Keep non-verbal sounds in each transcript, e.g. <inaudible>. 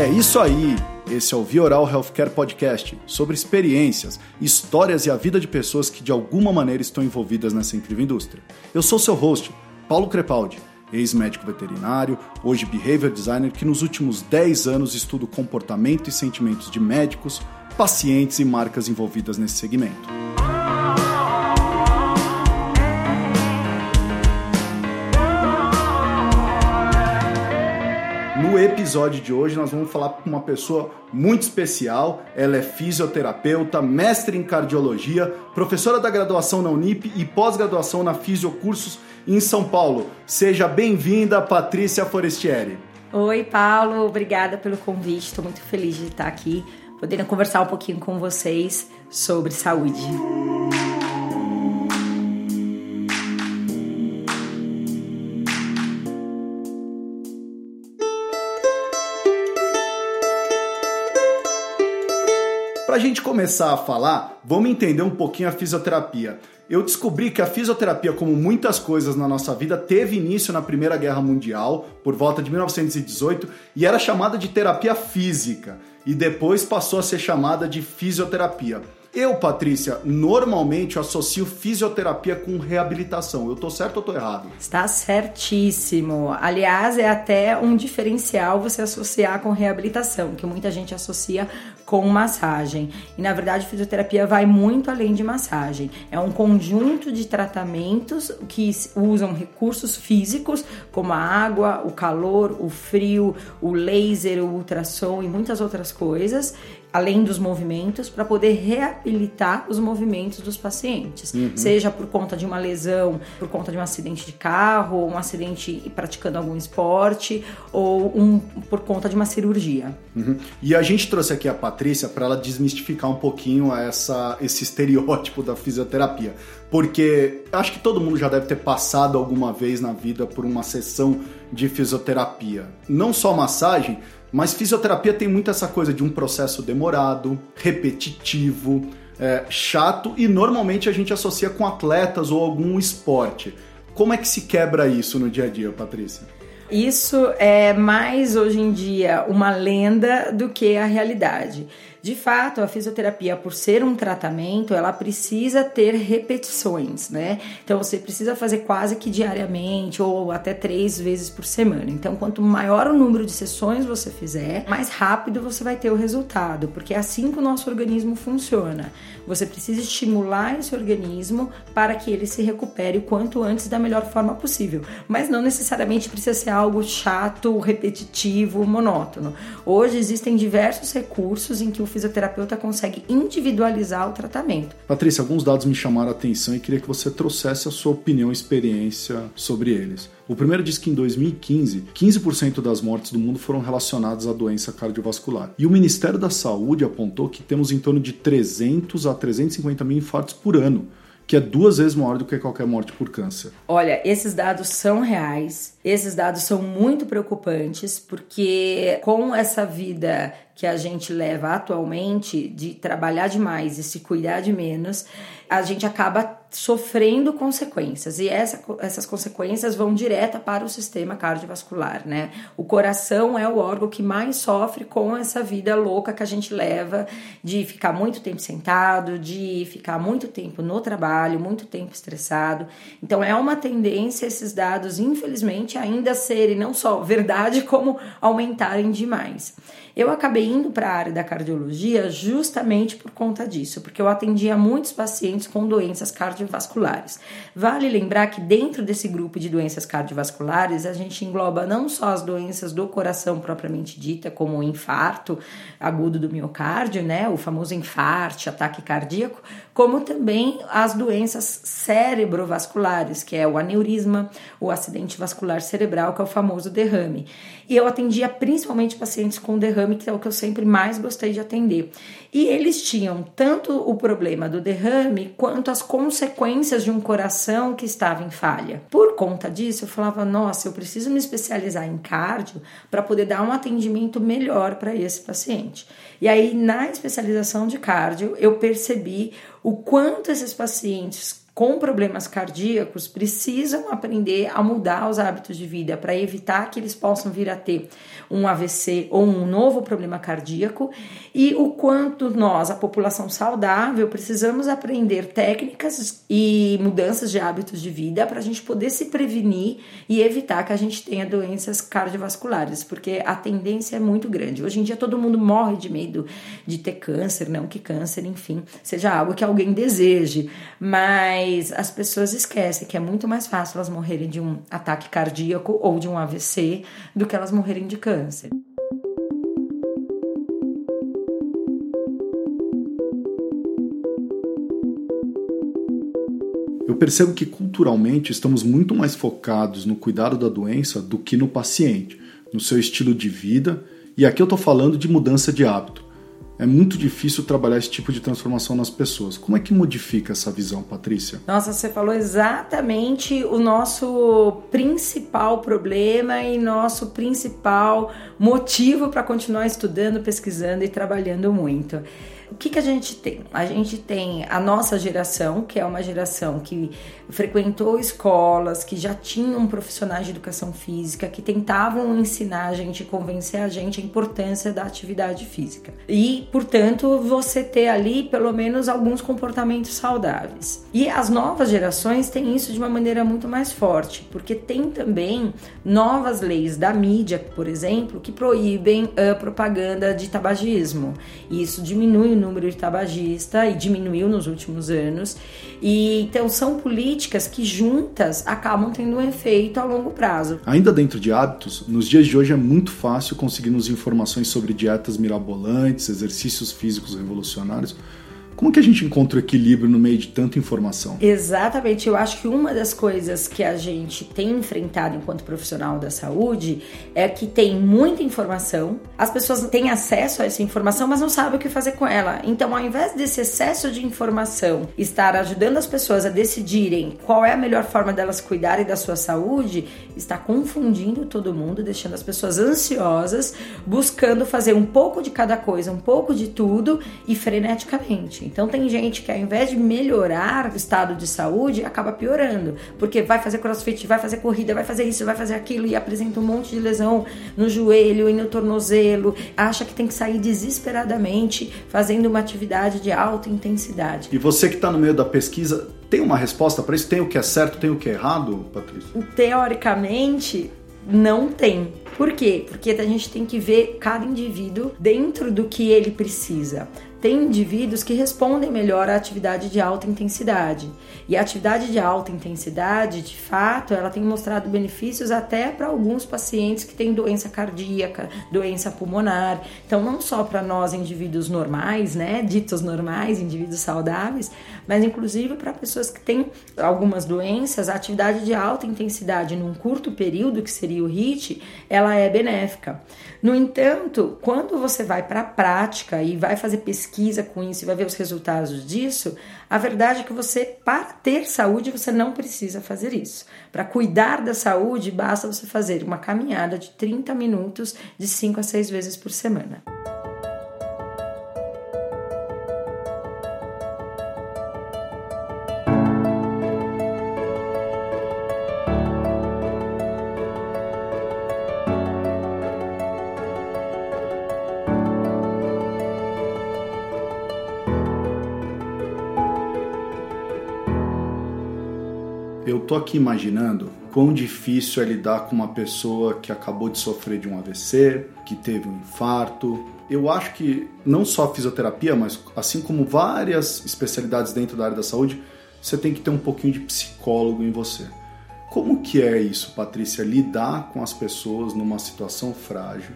É isso aí! Esse é o Via Oral Healthcare Podcast sobre experiências, histórias e a vida de pessoas que de alguma maneira estão envolvidas nessa incrível indústria. Eu sou seu host, Paulo Crepaldi, ex-médico veterinário, hoje behavior designer que nos últimos 10 anos estuda o comportamento e sentimentos de médicos, pacientes e marcas envolvidas nesse segmento. Episódio de hoje, nós vamos falar com uma pessoa muito especial. Ela é fisioterapeuta, mestre em cardiologia, professora da graduação na Unip e pós-graduação na Fisiocursos em São Paulo. Seja bem-vinda, Patrícia Forestieri. Oi, Paulo. Obrigada pelo convite. Estou muito feliz de estar aqui, podendo conversar um pouquinho com vocês sobre saúde. Gente começar a falar, vamos entender um pouquinho a fisioterapia. Eu descobri que a fisioterapia, como muitas coisas na nossa vida, teve início na Primeira Guerra Mundial, por volta de 1918, e era chamada de terapia física, e depois passou a ser chamada de fisioterapia. Eu, Patrícia, normalmente associo fisioterapia com reabilitação. Eu tô certo ou tô errado? Está certíssimo. Aliás, é até um diferencial você associar com reabilitação, que muita gente associa com massagem. E na verdade, fisioterapia vai muito além de massagem. É um conjunto de tratamentos que usam recursos físicos, como a água, o calor, o frio, o laser, o ultrassom e muitas outras coisas, além dos movimentos, para poder reabilitar os movimentos dos pacientes, uhum. seja por conta de uma lesão, por conta de um acidente de carro, ou um acidente praticando algum esporte, ou um, por conta de uma cirurgia. Uhum. E a gente trouxe aqui a Patrícia para ela desmistificar um pouquinho essa, esse estereótipo da fisioterapia, porque acho que todo mundo já deve ter passado alguma vez na vida por uma sessão de fisioterapia, não só massagem mas fisioterapia tem muito essa coisa de um processo demorado, repetitivo, é, chato e normalmente a gente associa com atletas ou algum esporte. Como é que se quebra isso no dia a dia, Patrícia? Isso é mais hoje em dia uma lenda do que a realidade. De fato, a fisioterapia, por ser um tratamento, ela precisa ter repetições, né? Então você precisa fazer quase que diariamente ou até três vezes por semana. Então, quanto maior o número de sessões você fizer, mais rápido você vai ter o resultado, porque é assim que o nosso organismo funciona. Você precisa estimular esse organismo para que ele se recupere o quanto antes da melhor forma possível. Mas não necessariamente precisa ser algo chato, repetitivo, monótono. Hoje existem diversos recursos em que o fisioterapeuta consegue individualizar o tratamento. Patrícia, alguns dados me chamaram a atenção e queria que você trouxesse a sua opinião e experiência sobre eles. O primeiro diz que em 2015, 15% das mortes do mundo foram relacionadas à doença cardiovascular. E o Ministério da Saúde apontou que temos em torno de 300 a 350 mil infartos por ano que é duas vezes maior do que qualquer morte por câncer. Olha, esses dados são reais, esses dados são muito preocupantes, porque com essa vida que a gente leva atualmente de trabalhar demais e se cuidar de menos, a gente acaba sofrendo consequências e essa, essas consequências vão direta para o sistema cardiovascular, né? O coração é o órgão que mais sofre com essa vida louca que a gente leva de ficar muito tempo sentado, de ficar muito tempo no trabalho, muito tempo estressado. Então é uma tendência esses dados, infelizmente, ainda serem não só verdade, como aumentarem demais. Eu acabei indo para a área da cardiologia justamente por conta disso, porque eu atendia muitos pacientes com doenças cardiovasculares. Vale lembrar que dentro desse grupo de doenças cardiovasculares, a gente engloba não só as doenças do coração propriamente dita, como o infarto agudo do miocárdio, né, o famoso infarto, ataque cardíaco, como também as doenças cerebrovasculares, que é o aneurisma, o acidente vascular cerebral, que é o famoso derrame. E eu atendia principalmente pacientes com derrame, que é o que eu sempre mais gostei de atender. E eles tinham tanto o problema do derrame quanto as consequências de um coração que estava em falha. Por conta disso, eu falava: nossa, eu preciso me especializar em cardio para poder dar um atendimento melhor para esse paciente. E aí, na especialização de cardio, eu percebi o quanto esses pacientes com problemas cardíacos precisam aprender a mudar os hábitos de vida para evitar que eles possam vir a ter um AVC ou um novo problema cardíaco e o quanto nós, a população saudável, precisamos aprender técnicas e mudanças de hábitos de vida para a gente poder se prevenir e evitar que a gente tenha doenças cardiovasculares, porque a tendência é muito grande. Hoje em dia todo mundo morre de medo de ter câncer, não que câncer, enfim, seja algo que alguém deseje, mas mas as pessoas esquecem que é muito mais fácil elas morrerem de um ataque cardíaco ou de um AVC do que elas morrerem de câncer. Eu percebo que culturalmente estamos muito mais focados no cuidado da doença do que no paciente, no seu estilo de vida, e aqui eu estou falando de mudança de hábito é muito difícil trabalhar esse tipo de transformação nas pessoas. Como é que modifica essa visão, Patrícia? Nossa, você falou exatamente o nosso principal problema e nosso principal motivo para continuar estudando, pesquisando e trabalhando muito o que, que a gente tem? A gente tem a nossa geração, que é uma geração que frequentou escolas, que já tinham profissionais de educação física, que tentavam ensinar a gente, convencer a gente a importância da atividade física. E, portanto, você ter ali pelo menos alguns comportamentos saudáveis. E as novas gerações têm isso de uma maneira muito mais forte, porque tem também novas leis da mídia, por exemplo, que proíbem a propaganda de tabagismo. E isso diminui número de tabagista e diminuiu nos últimos anos. E então são políticas que juntas acabam tendo um efeito a longo prazo. Ainda dentro de hábitos, nos dias de hoje é muito fácil conseguirmos informações sobre dietas mirabolantes, exercícios físicos revolucionários como que a gente encontra o equilíbrio no meio de tanta informação? Exatamente. Eu acho que uma das coisas que a gente tem enfrentado enquanto profissional da saúde é que tem muita informação, as pessoas têm acesso a essa informação, mas não sabem o que fazer com ela. Então, ao invés desse excesso de informação estar ajudando as pessoas a decidirem qual é a melhor forma delas cuidarem da sua saúde, está confundindo todo mundo, deixando as pessoas ansiosas, buscando fazer um pouco de cada coisa, um pouco de tudo e freneticamente. Então tem gente que ao invés de melhorar o estado de saúde, acaba piorando, porque vai fazer crossfit, vai fazer corrida, vai fazer isso, vai fazer aquilo e apresenta um monte de lesão no joelho e no tornozelo, acha que tem que sair desesperadamente fazendo uma atividade de alta intensidade. E você que está no meio da pesquisa, tem uma resposta para isso? Tem o que é certo, tem o que é errado, Patrícia? Teoricamente, não tem. Por quê? Porque a gente tem que ver cada indivíduo dentro do que ele precisa tem indivíduos que respondem melhor à atividade de alta intensidade. E a atividade de alta intensidade, de fato, ela tem mostrado benefícios até para alguns pacientes que têm doença cardíaca, doença pulmonar. Então, não só para nós indivíduos normais, né, ditos normais, indivíduos saudáveis, mas inclusive para pessoas que têm algumas doenças, a atividade de alta intensidade num curto período, que seria o HIIT, ela é benéfica. No entanto, quando você vai para a prática e vai fazer pesquisa com isso e vai ver os resultados disso, a verdade é que você, para ter saúde, você não precisa fazer isso. Para cuidar da saúde, basta você fazer uma caminhada de 30 minutos de 5 a 6 vezes por semana. Tô aqui imaginando quão difícil é lidar com uma pessoa que acabou de sofrer de um AVC, que teve um infarto. Eu acho que não só a fisioterapia, mas assim como várias especialidades dentro da área da saúde, você tem que ter um pouquinho de psicólogo em você. Como que é isso, Patrícia, lidar com as pessoas numa situação frágil?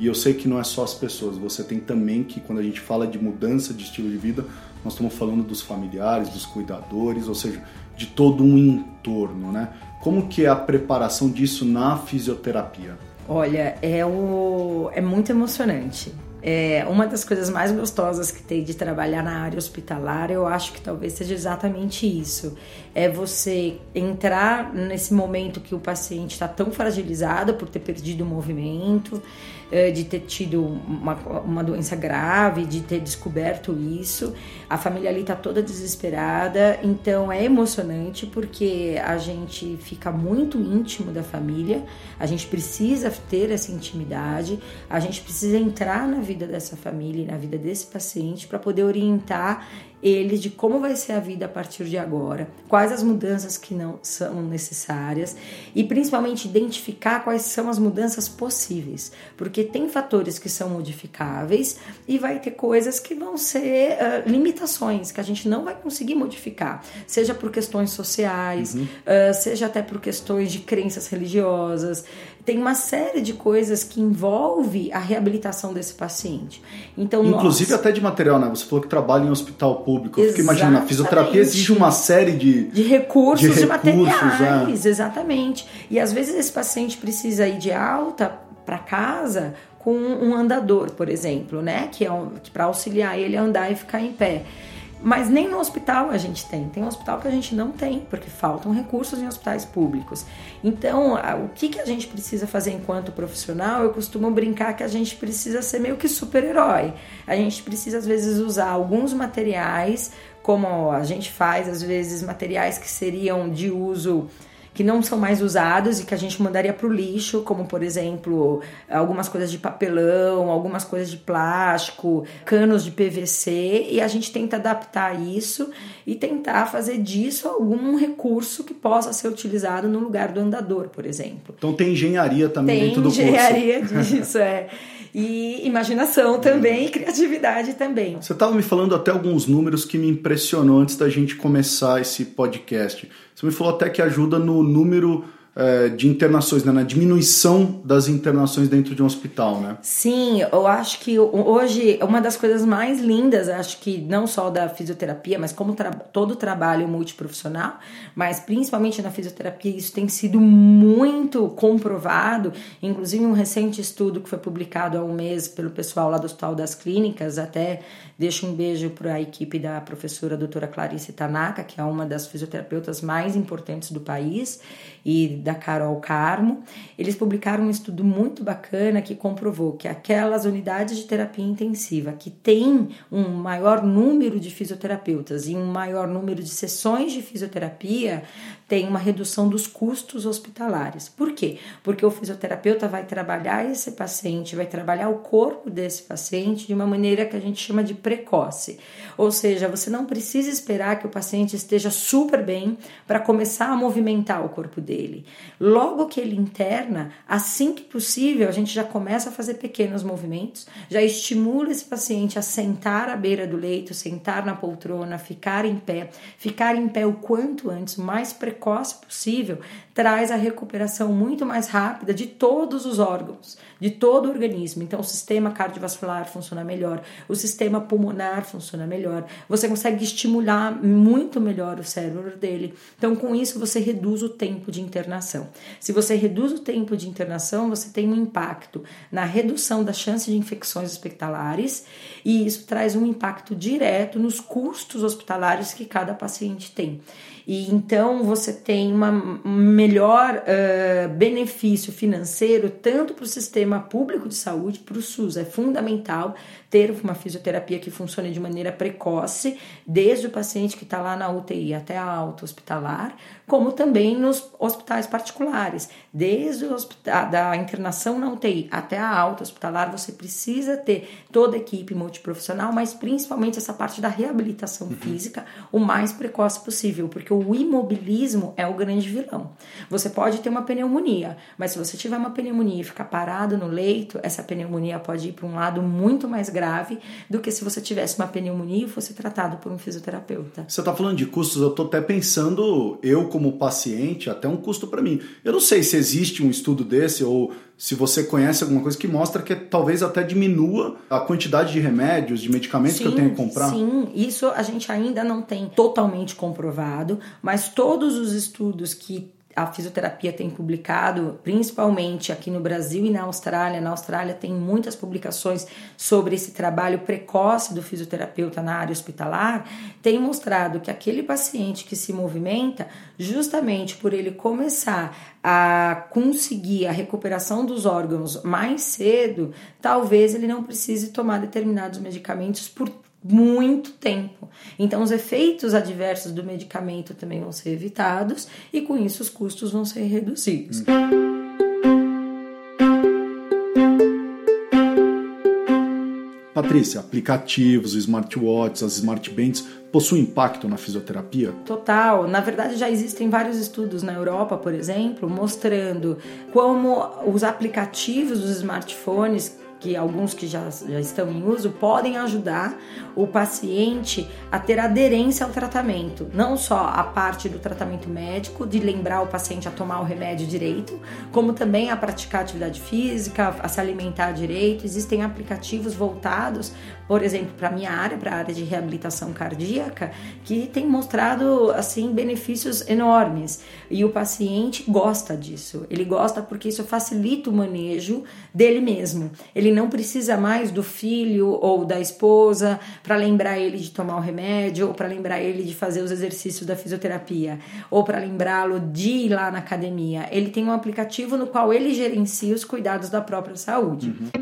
E eu sei que não é só as pessoas, você tem também que, quando a gente fala de mudança de estilo de vida, nós estamos falando dos familiares, dos cuidadores, ou seja, de todo um entorno, né? Como que é a preparação disso na fisioterapia? Olha, é, o... é muito emocionante. É uma das coisas mais gostosas que tem de trabalhar na área hospitalar, eu acho que talvez seja exatamente isso. É você entrar nesse momento que o paciente está tão fragilizado por ter perdido o movimento, de ter tido uma, uma doença grave, de ter descoberto isso. A família ali tá toda desesperada, então é emocionante porque a gente fica muito íntimo da família, a gente precisa ter essa intimidade, a gente precisa entrar na vida dessa família, na vida desse paciente para poder orientar eles de como vai ser a vida a partir de agora, quais as mudanças que não são necessárias e principalmente identificar quais são as mudanças possíveis, porque tem fatores que são modificáveis e vai ter coisas que vão ser uh, limitações que a gente não vai conseguir modificar, seja por questões sociais, uhum. uh, seja até por questões de crenças religiosas, tem uma série de coisas que envolve a reabilitação desse paciente. Então, Inclusive nós... até de material, né? Você falou que trabalha em hospital público. Eu fico imaginando, a fisioterapia exige uma série de... De recursos, de, de materiais, é. exatamente. E às vezes esse paciente precisa ir de alta para casa com um andador, por exemplo, né? Que é um, para auxiliar ele a andar e ficar em pé. Mas nem no hospital a gente tem. Tem um hospital que a gente não tem, porque faltam recursos em hospitais públicos. Então, o que, que a gente precisa fazer enquanto profissional? Eu costumo brincar que a gente precisa ser meio que super-herói. A gente precisa, às vezes, usar alguns materiais, como a gente faz, às vezes, materiais que seriam de uso que não são mais usados e que a gente mandaria para o lixo, como por exemplo algumas coisas de papelão, algumas coisas de plástico, canos de PVC, e a gente tenta adaptar isso e tentar fazer disso algum recurso que possa ser utilizado no lugar do andador, por exemplo. Então tem engenharia também tem dentro do curso. Tem engenharia <laughs> disso, é. E imaginação também, e criatividade também. Você estava me falando até alguns números que me impressionou antes da gente começar esse podcast. Você me falou até que ajuda no número é, de internações, né, na diminuição das internações dentro de um hospital, né? Sim, eu acho que hoje uma das coisas mais lindas, acho que não só da fisioterapia, mas como tra todo trabalho multiprofissional, mas principalmente na fisioterapia, isso tem sido muito comprovado. Inclusive, um recente estudo que foi publicado há um mês pelo pessoal lá do Hospital das Clínicas, até deixo um beijo para a equipe da professora doutora Clarice Tanaka, que é uma das fisioterapeutas mais importantes do país e da Carol Carmo, eles publicaram um estudo muito bacana que comprovou que aquelas unidades de terapia intensiva que têm um maior número de fisioterapeutas e um maior número de sessões de fisioterapia tem uma redução dos custos hospitalares. Por quê? Porque o fisioterapeuta vai trabalhar esse paciente, vai trabalhar o corpo desse paciente de uma maneira que a gente chama de precoce. Ou seja, você não precisa esperar que o paciente esteja super bem para começar a movimentar o corpo dele. Logo que ele interna, assim que possível, a gente já começa a fazer pequenos movimentos, já estimula esse paciente a sentar à beira do leito, sentar na poltrona, ficar em pé, ficar em pé o quanto antes, o mais precoce possível, traz a recuperação muito mais rápida de todos os órgãos, de todo o organismo. Então, o sistema cardiovascular funciona melhor, o sistema pulmonar funciona melhor, você consegue estimular muito melhor o cérebro dele. Então, com isso, você reduz o tempo de internação. Se você reduz o tempo de internação, você tem um impacto na redução da chance de infecções hospitalares e isso traz um impacto direto nos custos hospitalares que cada paciente tem. E então você tem uma, um melhor uh, benefício financeiro tanto para o sistema público de saúde, para o SUS. É fundamental ter uma fisioterapia que funcione de maneira precoce, desde o paciente que está lá na UTI até a alta hospitalar, como também nos hospitais particulares. Desde o hospital, da internação na UTI até a alta hospitalar, você precisa ter toda a equipe multiprofissional, mas principalmente essa parte da reabilitação uhum. física o mais precoce possível, porque o imobilismo é o grande vilão. Você pode ter uma pneumonia, mas se você tiver uma pneumonia e ficar parado no leito, essa pneumonia pode ir para um lado muito mais grave grave do que se você tivesse uma pneumonia e fosse tratado por um fisioterapeuta. Você está falando de custos, eu estou até pensando, eu como paciente, até um custo para mim. Eu não sei se existe um estudo desse ou se você conhece alguma coisa que mostra que talvez até diminua a quantidade de remédios, de medicamentos sim, que eu tenho que comprar. Sim, isso a gente ainda não tem totalmente comprovado, mas todos os estudos que a fisioterapia tem publicado, principalmente aqui no Brasil e na Austrália. Na Austrália tem muitas publicações sobre esse trabalho precoce do fisioterapeuta na área hospitalar, tem mostrado que aquele paciente que se movimenta, justamente por ele começar a conseguir a recuperação dos órgãos mais cedo, talvez ele não precise tomar determinados medicamentos por muito tempo. Então, os efeitos adversos do medicamento também vão ser evitados e, com isso, os custos vão ser reduzidos. Hum. Patrícia, aplicativos, smartwatches, as smartbands possuem impacto na fisioterapia? Total. Na verdade, já existem vários estudos na Europa, por exemplo, mostrando como os aplicativos dos smartphones que alguns que já, já estão em uso podem ajudar o paciente a ter aderência ao tratamento, não só a parte do tratamento médico, de lembrar o paciente a tomar o remédio direito, como também a praticar atividade física, a se alimentar direito. Existem aplicativos voltados, por exemplo, para a minha área, para a área de reabilitação cardíaca, que tem mostrado assim benefícios enormes. E o paciente gosta disso. Ele gosta porque isso facilita o manejo dele mesmo. Ele não precisa mais do filho ou da esposa para lembrar ele de tomar o remédio, ou para lembrar ele de fazer os exercícios da fisioterapia, ou para lembrá-lo de ir lá na academia. Ele tem um aplicativo no qual ele gerencia os cuidados da própria saúde. Uhum.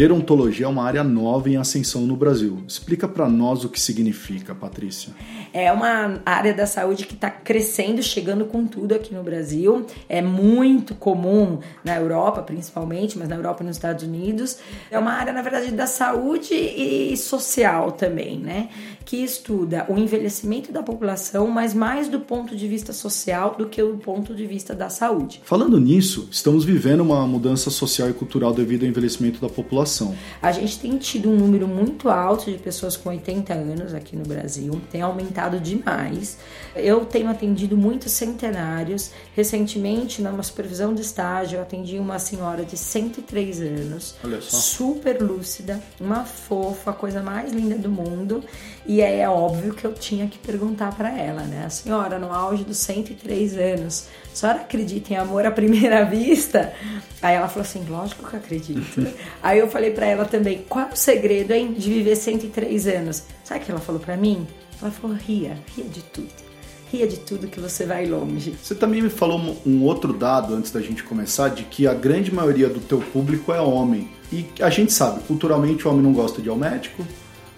Gerontologia é uma área nova em ascensão no Brasil. Explica para nós o que significa, Patrícia. É uma área da saúde que está crescendo, chegando com tudo aqui no Brasil. É muito comum na Europa, principalmente, mas na Europa e nos Estados Unidos. É uma área, na verdade, da saúde e social também, né? Que estuda o envelhecimento da população, mas mais do ponto de vista social do que do ponto de vista da saúde. Falando nisso, estamos vivendo uma mudança social e cultural devido ao envelhecimento da população? A gente tem tido um número muito alto de pessoas com 80 anos aqui no Brasil, tem aumentado demais. Eu tenho atendido muitos centenários. Recentemente, numa supervisão de estágio, eu atendi uma senhora de 103 anos, super lúcida, uma fofa, a coisa mais linda do mundo. E é óbvio que eu tinha que perguntar para ela, né? A senhora, no auge dos 103 anos, a senhora acredita em amor à primeira <laughs> vista? Aí ela falou assim: lógico que acredito. <laughs> Aí eu falei para ela também: qual é o segredo, hein, de viver 103 anos? Sabe o que ela falou para mim? Ela falou: ria, ria de tudo ria de tudo que você vai longe. Você também me falou um outro dado antes da gente começar, de que a grande maioria do teu público é homem. E a gente sabe, culturalmente o homem não gosta de ir ao médico,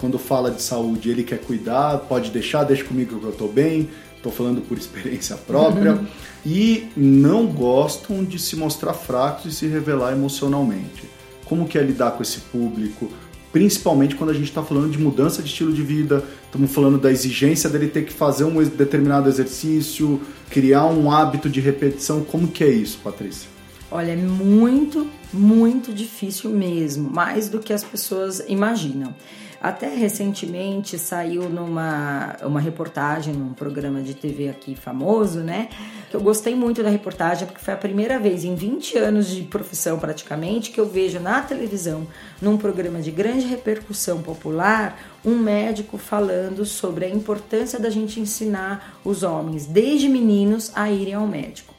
quando fala de saúde ele quer cuidar, pode deixar, deixa comigo que eu tô bem, tô falando por <laughs> experiência própria. Uhum. E não gostam de se mostrar fracos e se revelar emocionalmente. Como que é lidar com esse público? principalmente quando a gente está falando de mudança de estilo de vida, estamos falando da exigência dele ter que fazer um determinado exercício, criar um hábito de repetição. Como que é isso, Patrícia? Olha, é muito, muito difícil mesmo, mais do que as pessoas imaginam. Até recentemente saiu numa uma reportagem num programa de TV aqui famoso, né? Eu gostei muito da reportagem porque foi a primeira vez em 20 anos de profissão praticamente que eu vejo na televisão, num programa de grande repercussão popular, um médico falando sobre a importância da gente ensinar os homens, desde meninos, a irem ao médico.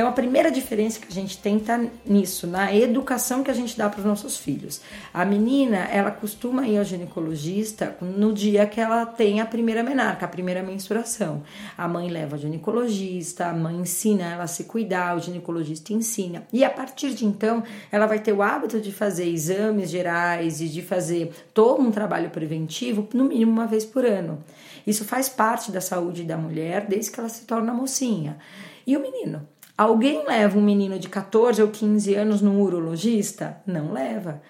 Então, a primeira diferença que a gente tem está nisso, na educação que a gente dá para os nossos filhos. A menina, ela costuma ir ao ginecologista no dia que ela tem a primeira menarca, a primeira menstruação. A mãe leva ao ginecologista, a mãe ensina ela a se cuidar, o ginecologista ensina. E a partir de então, ela vai ter o hábito de fazer exames gerais e de fazer todo um trabalho preventivo, no mínimo uma vez por ano. Isso faz parte da saúde da mulher desde que ela se torna mocinha. E o menino? Alguém leva um menino de 14 ou 15 anos no urologista? Não leva.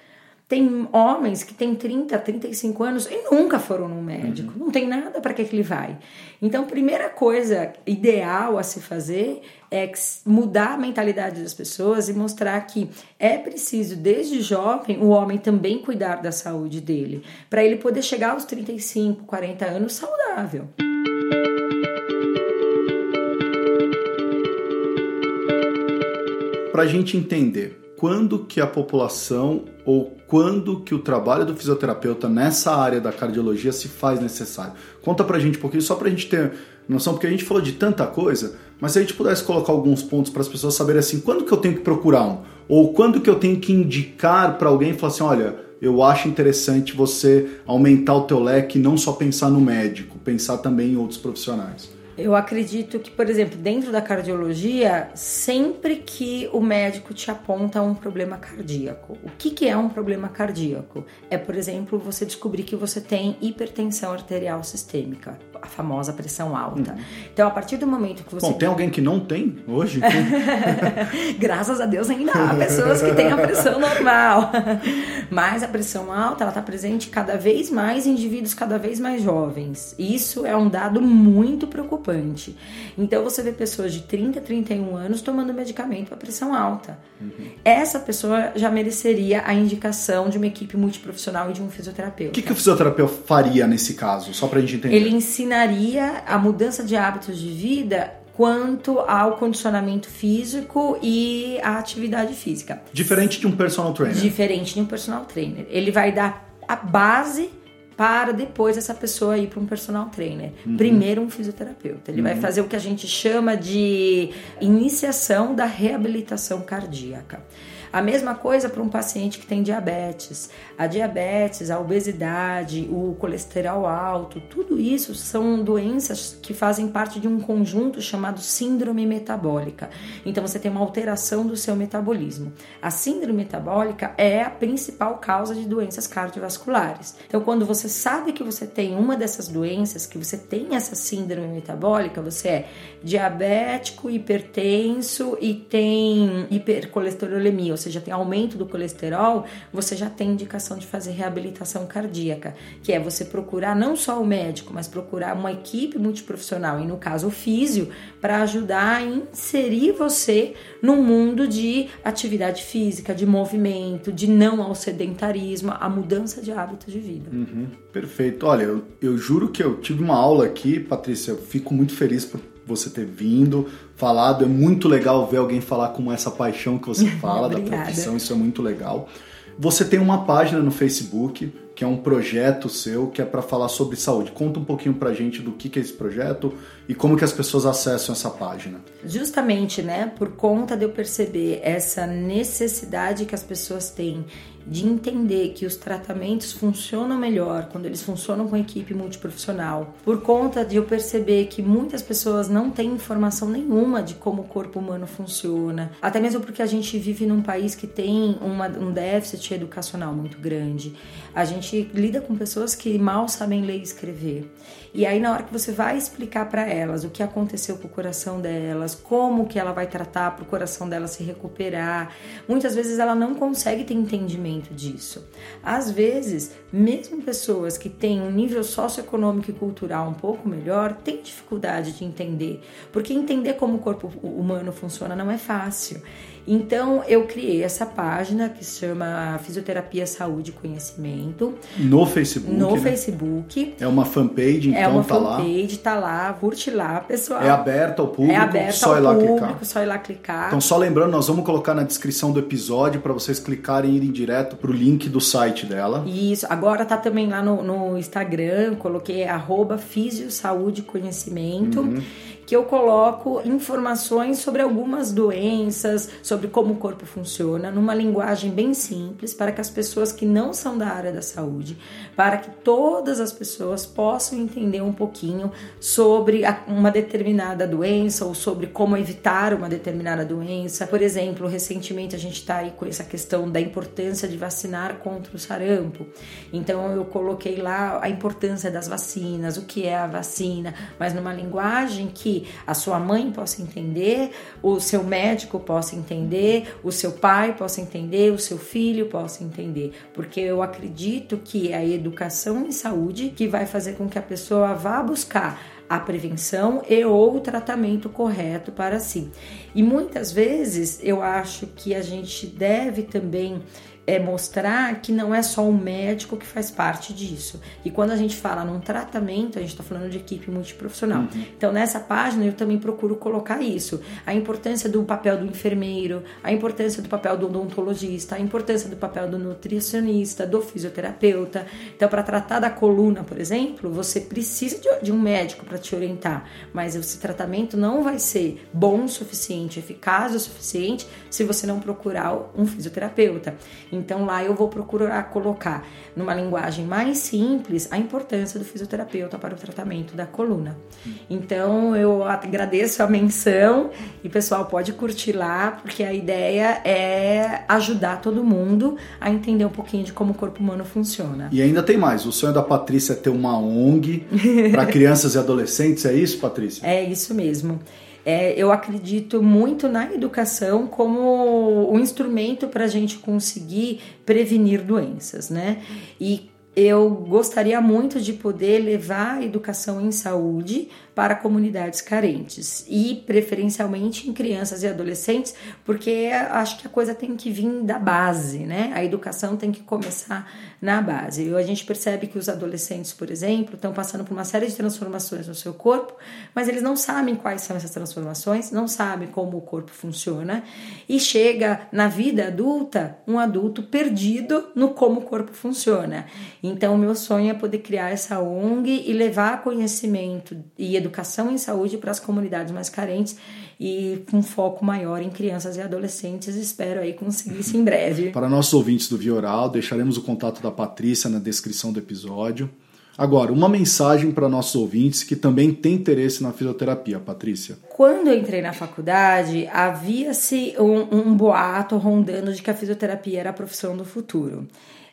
Tem homens que têm 30, 35 anos e nunca foram no médico. Uhum. Não tem nada para que, que ele vai. Então, primeira coisa ideal a se fazer é mudar a mentalidade das pessoas e mostrar que é preciso, desde jovem, o homem também cuidar da saúde dele, para ele poder chegar aos 35, 40 anos saudável. Para a gente entender quando que a população ou quando que o trabalho do fisioterapeuta nessa área da cardiologia se faz necessário. Conta pra gente um pouquinho, só pra gente ter noção, porque a gente falou de tanta coisa, mas se a gente pudesse colocar alguns pontos para as pessoas saberem assim, quando que eu tenho que procurar um? Ou quando que eu tenho que indicar para alguém e falar assim, olha, eu acho interessante você aumentar o teu leque, não só pensar no médico, pensar também em outros profissionais. Eu acredito que, por exemplo, dentro da cardiologia, sempre que o médico te aponta um problema cardíaco, o que, que é um problema cardíaco? É, por exemplo, você descobrir que você tem hipertensão arterial sistêmica, a famosa pressão alta. Uhum. Então, a partir do momento que você. Bom, tem alguém que não tem hoje? <laughs> Graças a Deus ainda há pessoas que têm a pressão normal. <laughs> Mas a pressão alta, ela está presente cada vez mais em indivíduos cada vez mais jovens. Isso é um dado muito preocupante. Então você vê pessoas de 30, 31 anos tomando medicamento para pressão alta. Uhum. Essa pessoa já mereceria a indicação de uma equipe multiprofissional e de um fisioterapeuta. O que, que o fisioterapeuta faria nesse caso? Só para a gente entender. Ele ensinaria a mudança de hábitos de vida quanto ao condicionamento físico e a atividade física. Diferente de um personal trainer. Diferente de um personal trainer. Ele vai dar a base para depois essa pessoa ir para um personal trainer. Uhum. Primeiro um fisioterapeuta. Ele uhum. vai fazer o que a gente chama de iniciação da reabilitação cardíaca. A mesma coisa para um paciente que tem diabetes. A diabetes, a obesidade, o colesterol alto, tudo isso são doenças que fazem parte de um conjunto chamado síndrome metabólica. Então você tem uma alteração do seu metabolismo. A síndrome metabólica é a principal causa de doenças cardiovasculares. Então quando você sabe que você tem uma dessas doenças, que você tem essa síndrome metabólica, você é diabético, hipertenso e tem hipercolesterolemia, seja, tem aumento do colesterol, você já tem indicação de fazer reabilitação cardíaca, que é você procurar não só o médico, mas procurar uma equipe multiprofissional, e no caso o físio, para ajudar a inserir você no mundo de atividade física, de movimento, de não ao sedentarismo, a mudança de hábito de vida. Uhum, perfeito. Olha, eu, eu juro que eu tive uma aula aqui, Patrícia, eu fico muito feliz por você ter vindo, falado. É muito legal ver alguém falar com essa paixão que você <laughs> fala da profissão, isso é muito legal. Você tem uma página no Facebook, que é um projeto seu, que é para falar sobre saúde. Conta um pouquinho pra gente do que, que é esse projeto e como que as pessoas acessam essa página. Justamente, né, por conta de eu perceber essa necessidade que as pessoas têm de entender que os tratamentos funcionam melhor quando eles funcionam com equipe multiprofissional, por conta de eu perceber que muitas pessoas não têm informação nenhuma de como o corpo humano funciona, até mesmo porque a gente vive num país que tem uma, um déficit educacional muito grande. A gente lida com pessoas que mal sabem ler e escrever. E aí na hora que você vai explicar para elas o que aconteceu com o coração delas, como que ela vai tratar para o coração dela se recuperar, muitas vezes ela não consegue ter entendimento disso. Às vezes, mesmo pessoas que têm um nível socioeconômico e cultural um pouco melhor, têm dificuldade de entender, porque entender como o corpo humano funciona não é fácil. Então eu criei essa página que se chama Fisioterapia Saúde e Conhecimento. No Facebook. No né? Facebook. É uma fanpage, então é uma tá fanpage, lá. tá lá, curte lá, pessoal. É aberto ao público, é aberto só ao ir lá público, clicar. Só ir lá clicar. Então só lembrando, nós vamos colocar na descrição do episódio para vocês clicarem e irem direto pro link do site dela. Isso, agora tá também lá no, no Instagram, coloquei arroba Fisio Saúde Conhecimento. Uhum que eu coloco informações sobre algumas doenças, sobre como o corpo funciona, numa linguagem bem simples, para que as pessoas que não são da área da saúde, para que todas as pessoas possam entender um pouquinho sobre uma determinada doença ou sobre como evitar uma determinada doença. Por exemplo, recentemente a gente está aí com essa questão da importância de vacinar contra o sarampo. Então eu coloquei lá a importância das vacinas, o que é a vacina, mas numa linguagem que a sua mãe possa entender, o seu médico possa entender, o seu pai possa entender, o seu filho possa entender, porque eu acredito que é a educação em saúde que vai fazer com que a pessoa vá buscar a prevenção e ou o tratamento correto para si. E muitas vezes eu acho que a gente deve também é mostrar que não é só o médico que faz parte disso. E quando a gente fala num tratamento, a gente está falando de equipe multiprofissional. Uhum. Então, nessa página, eu também procuro colocar isso: a importância do papel do enfermeiro, a importância do papel do odontologista, a importância do papel do nutricionista, do fisioterapeuta. Então, para tratar da coluna, por exemplo, você precisa de, de um médico para te orientar, mas esse tratamento não vai ser bom o suficiente, eficaz o suficiente, se você não procurar um fisioterapeuta. Então lá eu vou procurar colocar numa linguagem mais simples a importância do fisioterapeuta para o tratamento da coluna. Então eu agradeço a menção e pessoal pode curtir lá, porque a ideia é ajudar todo mundo a entender um pouquinho de como o corpo humano funciona. E ainda tem mais, o sonho da Patrícia é ter uma ONG <laughs> para crianças e adolescentes, é isso, Patrícia? É isso mesmo. É, eu acredito muito na educação como um instrumento para a gente conseguir prevenir doenças, né? E eu gostaria muito de poder levar a educação em saúde para comunidades carentes e preferencialmente em crianças e adolescentes, porque acho que a coisa tem que vir da base, né? A educação tem que começar na base. E a gente percebe que os adolescentes, por exemplo, estão passando por uma série de transformações no seu corpo, mas eles não sabem quais são essas transformações, não sabem como o corpo funciona e chega na vida adulta um adulto perdido no como o corpo funciona. Então, o meu sonho é poder criar essa ONG e levar conhecimento e educação em saúde para as comunidades mais carentes e com foco maior em crianças e adolescentes. Espero aí conseguir isso em breve. Para nossos ouvintes do Via Oral, deixaremos o contato da Patrícia na descrição do episódio. Agora, uma mensagem para nossos ouvintes que também têm interesse na fisioterapia, Patrícia. Quando eu entrei na faculdade, havia-se um, um boato rondando de que a fisioterapia era a profissão do futuro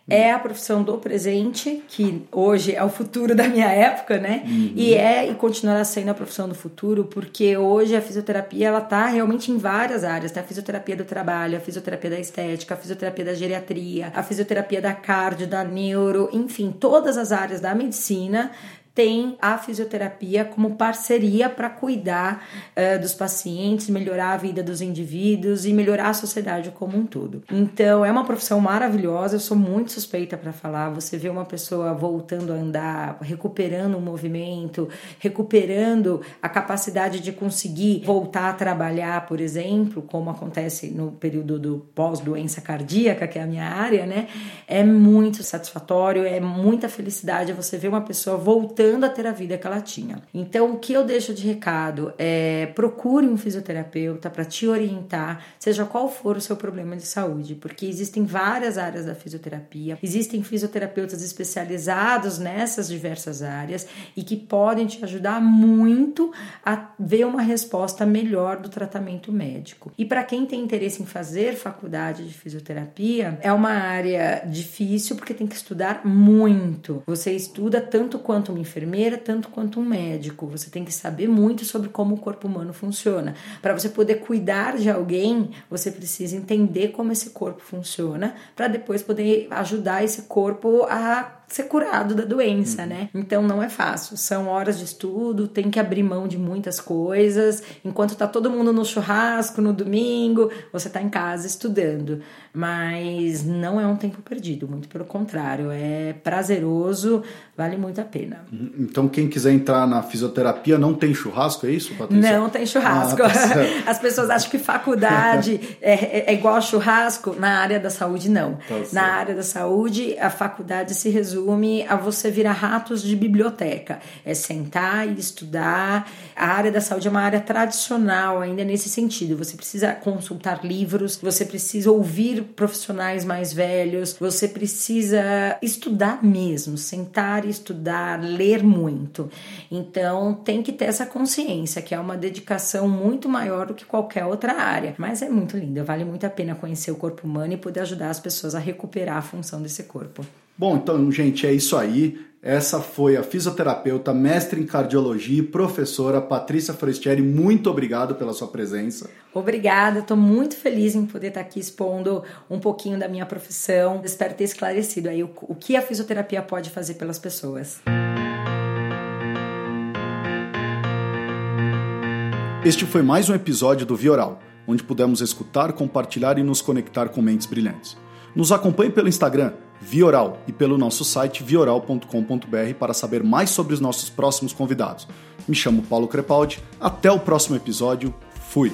é a profissão do presente, que hoje é o futuro da minha época, né? Uhum. E é e continuará sendo a profissão do futuro, porque hoje a fisioterapia ela tá realmente em várias áreas, tá? A fisioterapia do trabalho, a fisioterapia da estética, a fisioterapia da geriatria, a fisioterapia da cardio, da neuro, enfim, todas as áreas da medicina tem a fisioterapia como parceria para cuidar uh, dos pacientes, melhorar a vida dos indivíduos e melhorar a sociedade como um todo. Então, é uma profissão maravilhosa, eu sou muito suspeita para falar. Você vê uma pessoa voltando a andar, recuperando o movimento, recuperando a capacidade de conseguir voltar a trabalhar, por exemplo, como acontece no período do pós-doença cardíaca, que é a minha área, né? É muito satisfatório, é muita felicidade você ver uma pessoa voltando voltando a ter a vida que ela tinha. Então, o que eu deixo de recado é procure um fisioterapeuta para te orientar, seja qual for o seu problema de saúde, porque existem várias áreas da fisioterapia, existem fisioterapeutas especializados nessas diversas áreas e que podem te ajudar muito a ver uma resposta melhor do tratamento médico. E para quem tem interesse em fazer faculdade de fisioterapia, é uma área difícil porque tem que estudar muito. Você estuda tanto quanto uma enfermeira enfermeira tanto quanto um médico. Você tem que saber muito sobre como o corpo humano funciona. Para você poder cuidar de alguém, você precisa entender como esse corpo funciona, para depois poder ajudar esse corpo a ser curado da doença, uhum. né? Então não é fácil. São horas de estudo, tem que abrir mão de muitas coisas. Enquanto tá todo mundo no churrasco no domingo, você tá em casa estudando. Mas não é um tempo perdido, muito pelo contrário, é prazeroso, vale muito a pena. Uhum. Então quem quiser entrar na fisioterapia não tem churrasco, é isso, Patrícia? Não tem churrasco. Ah, tá <laughs> As pessoas acham que faculdade é, é, é, igual a churrasco. Na área da saúde, não. Tá na área da saúde, a faculdade se resume resume a você virar ratos de biblioteca. É sentar e estudar. A área da saúde é uma área tradicional ainda nesse sentido. Você precisa consultar livros, você precisa ouvir profissionais mais velhos, você precisa estudar mesmo, sentar e estudar, ler muito. Então tem que ter essa consciência que é uma dedicação muito maior do que qualquer outra área. Mas é muito lindo, vale muito a pena conhecer o corpo humano e poder ajudar as pessoas a recuperar a função desse corpo. Bom, então, gente, é isso aí. Essa foi a fisioterapeuta, mestre em cardiologia e professora Patrícia Forestieri. Muito obrigado pela sua presença. Obrigada, estou muito feliz em poder estar aqui expondo um pouquinho da minha profissão. Espero ter esclarecido aí o, o que a fisioterapia pode fazer pelas pessoas. Este foi mais um episódio do Vioral, onde pudemos escutar, compartilhar e nos conectar com mentes brilhantes. Nos acompanhe pelo Instagram Vioral e pelo nosso site vioral.com.br para saber mais sobre os nossos próximos convidados. Me chamo Paulo Crepaldi, até o próximo episódio, fui!